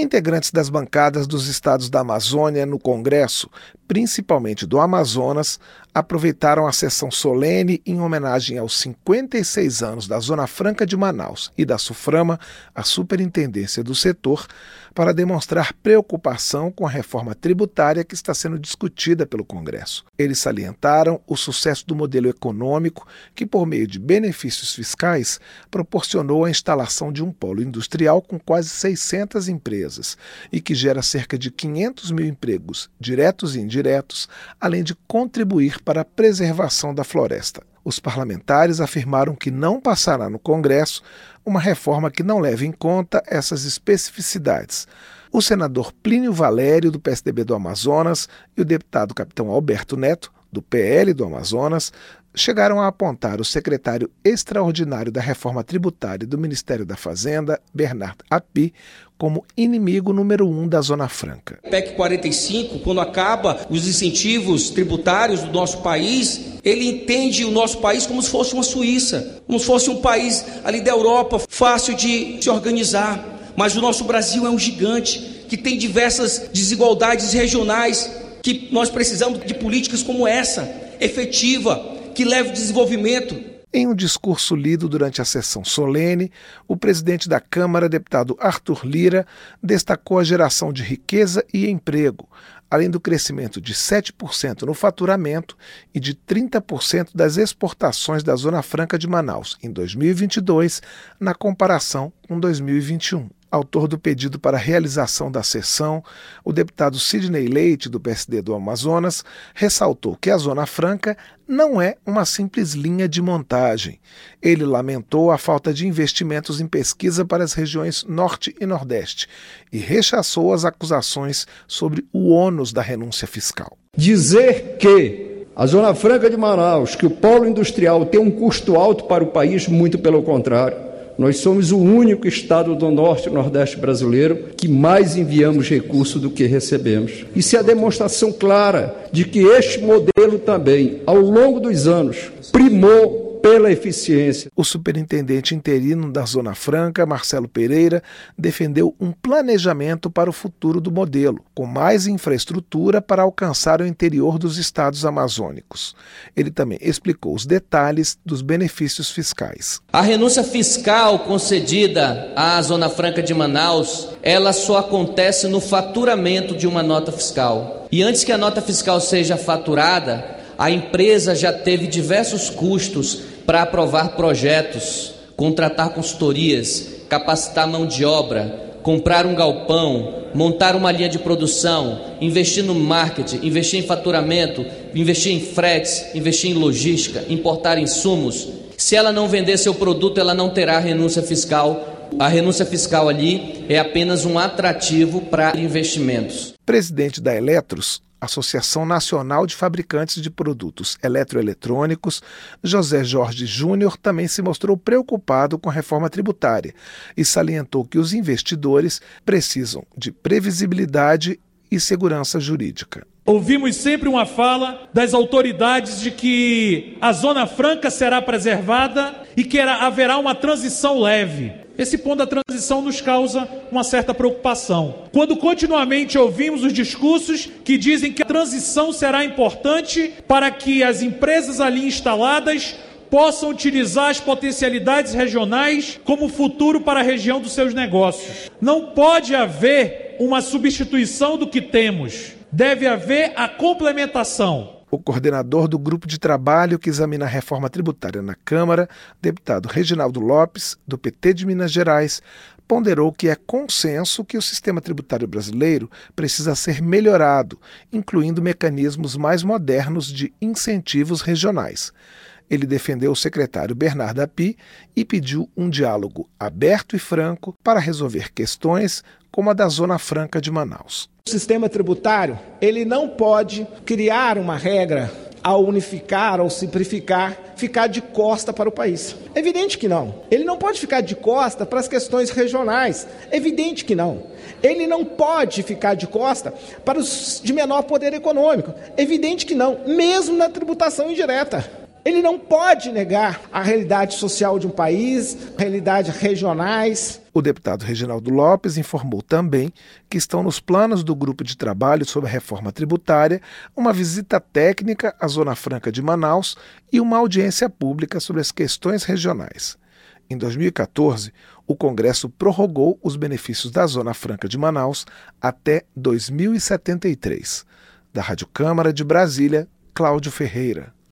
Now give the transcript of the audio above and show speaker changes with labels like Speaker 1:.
Speaker 1: Integrantes das bancadas dos estados da Amazônia no Congresso, principalmente do Amazonas, aproveitaram a sessão solene em homenagem aos 56 anos da Zona Franca de Manaus e da SUFRAMA, a superintendência do setor, para demonstrar preocupação com a reforma tributária que está sendo discutida pelo Congresso. Eles salientaram o sucesso do modelo econômico que, por meio de benefícios fiscais, proporcionou a instalação de um polo industrial com quase 600 empresas e que gera cerca de 500 mil empregos diretos e indiretos, além de contribuir para a preservação da floresta. Os parlamentares afirmaram que não passará no Congresso uma reforma que não leve em conta essas especificidades. O senador Plínio Valério, do PSDB do Amazonas, e o deputado capitão Alberto Neto, do PL do Amazonas, chegaram a apontar o secretário extraordinário da reforma tributária do Ministério da Fazenda, Bernard Api, como inimigo número um da Zona Franca.
Speaker 2: PEC 45, quando acaba os incentivos tributários do nosso país, ele entende o nosso país como se fosse uma Suíça, como se fosse um país ali da Europa, fácil de se organizar. Mas o nosso Brasil é um gigante que tem diversas desigualdades regionais, que nós precisamos de políticas como essa, efetiva, que leve desenvolvimento.
Speaker 1: Em um discurso lido durante a sessão solene, o presidente da Câmara, deputado Arthur Lira, destacou a geração de riqueza e emprego, além do crescimento de 7% no faturamento e de 30% das exportações da Zona Franca de Manaus em 2022, na comparação com 2021. Autor do pedido para realização da sessão, o deputado Sidney Leite, do PSD do Amazonas, ressaltou que a Zona Franca não é uma simples linha de montagem. Ele lamentou a falta de investimentos em pesquisa para as regiões Norte e Nordeste e rechaçou as acusações sobre o ônus da renúncia fiscal.
Speaker 3: Dizer que a Zona Franca de Manaus, que o polo industrial tem um custo alto para o país, muito pelo contrário nós somos o único estado do norte e nordeste brasileiro que mais enviamos recursos do que recebemos. Isso é a demonstração clara de que este modelo também, ao longo dos anos, primou pela eficiência.
Speaker 1: O superintendente interino da Zona Franca, Marcelo Pereira, defendeu um planejamento para o futuro do modelo, com mais infraestrutura para alcançar o interior dos estados amazônicos. Ele também explicou os detalhes dos benefícios fiscais.
Speaker 2: A renúncia fiscal concedida à Zona Franca de Manaus, ela só acontece no faturamento de uma nota fiscal. E antes que a nota fiscal seja faturada, a empresa já teve diversos custos para aprovar projetos, contratar consultorias, capacitar mão de obra, comprar um galpão, montar uma linha de produção, investir no marketing, investir em faturamento, investir em fretes, investir em logística, importar insumos. Se ela não vender seu produto, ela não terá renúncia fiscal. A renúncia fiscal ali é apenas um atrativo para investimentos.
Speaker 1: Presidente da Eletros, Associação Nacional de Fabricantes de Produtos Eletroeletrônicos, José Jorge Júnior também se mostrou preocupado com a reforma tributária e salientou que os investidores precisam de previsibilidade e segurança jurídica.
Speaker 4: Ouvimos sempre uma fala das autoridades de que a Zona Franca será preservada e que haverá uma transição leve. Esse ponto da transição nos causa uma certa preocupação. Quando continuamente ouvimos os discursos que dizem que a transição será importante para que as empresas ali instaladas possam utilizar as potencialidades regionais como futuro para a região dos seus negócios. Não pode haver uma substituição do que temos deve haver a complementação.
Speaker 1: O coordenador do grupo de trabalho que examina a reforma tributária na Câmara, deputado Reginaldo Lopes, do PT de Minas Gerais, ponderou que é consenso que o sistema tributário brasileiro precisa ser melhorado, incluindo mecanismos mais modernos de incentivos regionais. Ele defendeu o secretário Bernardo Api e pediu um diálogo aberto e franco para resolver questões como a da Zona Franca de Manaus.
Speaker 5: O sistema tributário, ele não pode criar uma regra ao unificar ou simplificar, ficar de costa para o país. Evidente que não. Ele não pode ficar de costa para as questões regionais. Evidente que não. Ele não pode ficar de costa para os de menor poder econômico. Evidente que não, mesmo na tributação indireta. Ele não pode negar a realidade social de um país, realidades regionais.
Speaker 1: O deputado Reginaldo Lopes informou também que estão nos planos do grupo de trabalho sobre a reforma tributária uma visita técnica à Zona Franca de Manaus e uma audiência pública sobre as questões regionais. Em 2014, o Congresso prorrogou os benefícios da Zona Franca de Manaus até 2073. Da Rádio Câmara de Brasília, Cláudio Ferreira.